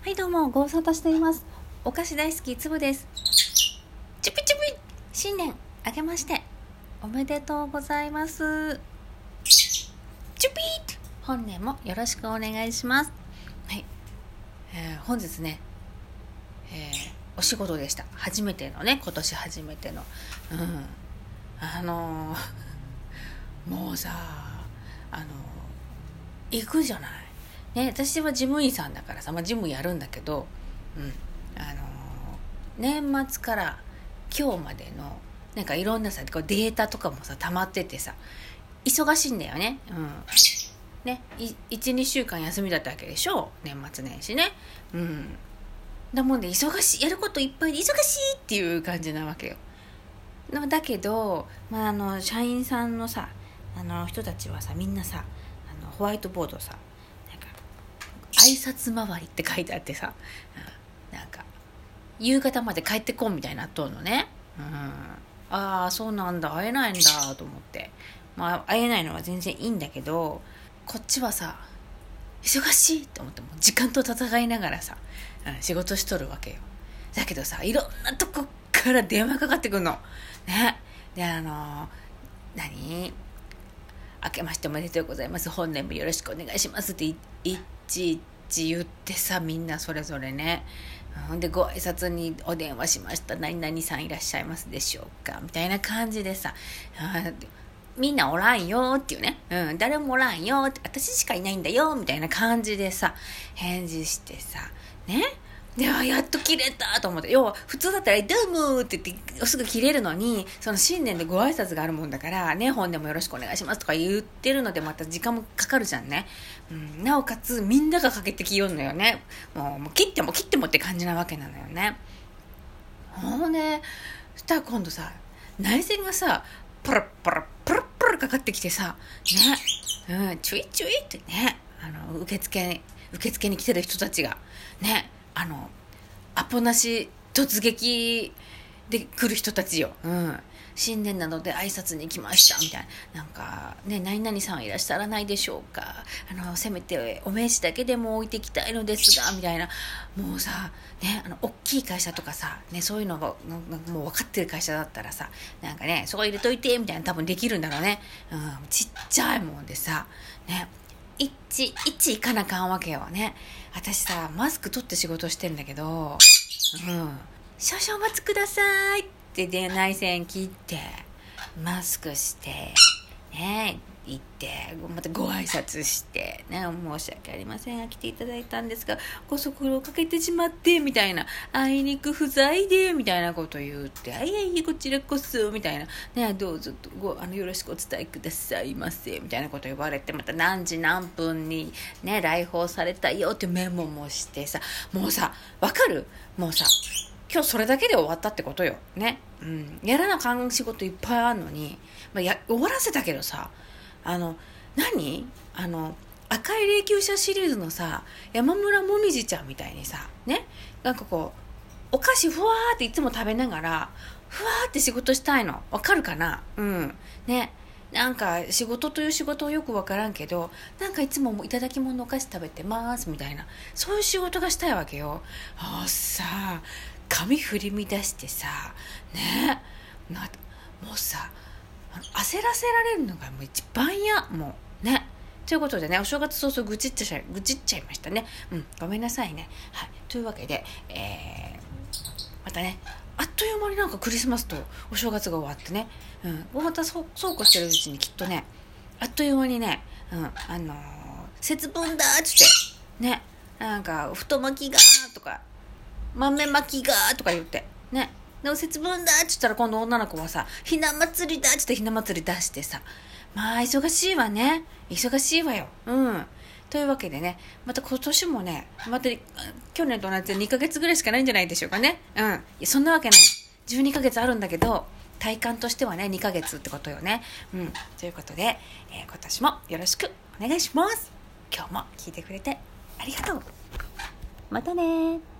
はいどうもご無沙汰しています。お菓子大好きつぶです。チュピチュピ。新年明けましておめでとうございます。チュピ本年もよろしくお願いします。はい、えー、本日ね、えー、お仕事でした。初めてのね今年初めての。うん。あのー、もうさあの行くじゃないね、私は事務員さんだからさ、まあ、事務やるんだけど、うん、あの、年末から今日までのなんかいろんなさこうデータとかもさ溜まっててさ忙しいんだよね。うんね、12週間休みだったわけでしょ？年末年始ね。うん、だもんで忙しいやることいっぱいで忙しいっていう感じなわけよ。だけど、まあ、あの社員さんのさあの人たちはさみんなさあのホワイトボードさ挨拶回りって書いてあってさ、うん、なんか夕方まで帰ってこんみたいになっとるのね、うん、ああそうなんだ。会えないんだと思って。まあ会えないのは全然いいんだけどこっちはさ忙しいと思っても時間と戦いながらさ、うん、仕事しとるわけよ。だけどさいろんなとこから電話かかってくんの。ね。であの何？明けましておめでとうございます。本年もよろしくお願いしますって言ってちいち言ってさみんなそれぞれね。でご挨拶にお電話しました。何々さんいらっしゃいますでしょうか？みたいな感じでさ。みんなおらんよっていうね、うん、誰もおらんよって。私しかいないんだよみたいな感じでさ返事してさ。ね。で、あ、やっと切れたと思って。要は、普通だったら、どうもって言って、すぐ切れるのに、その新年でご挨拶があるもんだから、ね、本でもよろしくお願いしますとか言ってるので、また時間もかかるじゃんね。うん、なおかつ、みんながかけてきよんのよね。もう、もう切っても切ってもって感じなわけなのよね。ほうね、そしたら今度さ、内線がさ、プラプラプラプラかかってきてさ、ね、うん、ちょいちょいってね、あの、受付、受付に来てる人たちが、ね、あのアポなし突撃で来る人たちよ。うん。新年なので挨拶に来ましたみたいな。なんか、ね、何々さんいらっしゃらないでしょうか。あの、せめてお名刺だけでも置いてきたいのですが、みたいな。もうさ、ね、あの、大きい会社とかさ、ね、そういうのが、もう分かってる会社だったらさ、なんかね、そこ入れといて、みたいな多分できるんだろうね。うん、ちっちゃいもんでさ、ね、一一行かなかんわけよね。私さマスク取って仕事してんだけどうん。少々お待ちくださいってで内線切ってマスクしてね。行ってまたご挨拶してね申し訳ありません来ていただいたんですがご足労かけてしまってみたいなあいにく不在でみたいなこと言ってあいやいやこちらこそみたいなねどうぞごあのよろしくお伝えくださいませみたいなこと言われてまた何時何分にね来訪されたよってメモもしてさもうさわかる？もうさ今日それだけで終わったってことよ。ね。うん。やらなあかん仕事いっぱいあるのに、まあ、や、終わらせたけどさ、あの何？あの赤い霊柩車シリーズのさ山村もみじちゃんみたいにさね？なんかこうお菓子ふわーっていつも食べながらふわーって仕事したいの。わかるかな？うん。ね？なんか仕事という仕事はよくわからんけどなんかいつもいただき物お菓子食べてますみたいなそういう仕事がしたいわけよ。あさ髪振り乱してさね？もうさ焦らせられるのがもう一番嫌。もうね。ということでねお正月早々愚痴っちゃ愚痴っちゃいましたね。うんごめんなさいね。はい。というわけでえー、またねあっという間になんかクリスマスとお正月が終わってね、うん、またそうそうこうしてるうちにきっとねあっという間にね、うん、あのー、節分だっつってね。なんか太巻きがとか豆巻きがとか言ってね。でも節分だっつったら今度女の子はさ、ひな祭りだっつってひな祭り出してさ、まあ忙しいわね。忙しいわよ。うん。というわけでね、また今年もね、また去年と同じで2ヶ月ぐらいしかないんじゃないでしょうかね。うん。いやそんなわけない。12ヶ月あるんだけど、体感としてはね、2ヶ月ってことよね。うん。ということで、えー、今年もよろしくお願いします。今日も聞いてくれてありがとう。またね